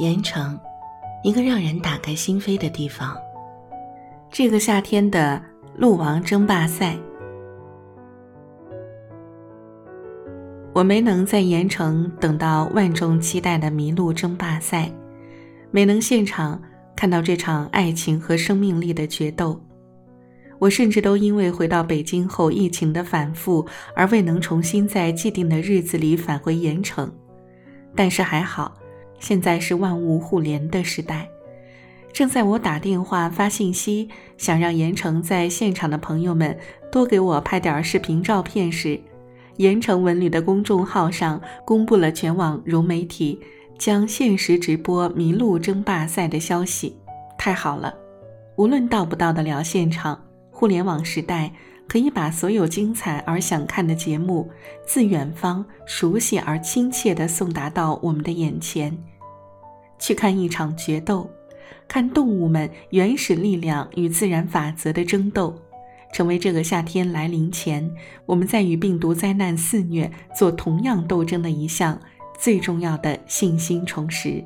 盐城，一个让人打开心扉的地方。这个夏天的鹿王争霸赛，我没能在盐城等到万众期待的麋鹿争霸赛，没能现场看到这场爱情和生命力的决斗。我甚至都因为回到北京后疫情的反复，而未能重新在既定的日子里返回盐城。但是还好。现在是万物互联的时代，正在我打电话发信息，想让盐城在现场的朋友们多给我拍点视频照片时，盐城文旅的公众号上公布了全网融媒体将限时直播麋鹿争霸赛的消息。太好了，无论到不到得了现场，互联网时代可以把所有精彩而想看的节目，自远方熟悉而亲切地送达到我们的眼前。去看一场决斗，看动物们原始力量与自然法则的争斗，成为这个夏天来临前我们在与病毒灾难肆虐做同样斗争的一项最重要的信心重拾。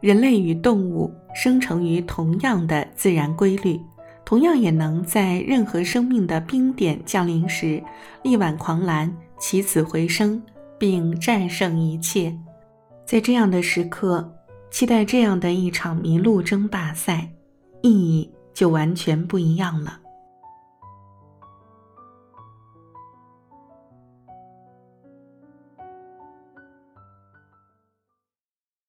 人类与动物生成于同样的自然规律，同样也能在任何生命的冰点降临时力挽狂澜，起死回生，并战胜一切。在这样的时刻。期待这样的一场麋鹿争霸赛，意义就完全不一样了。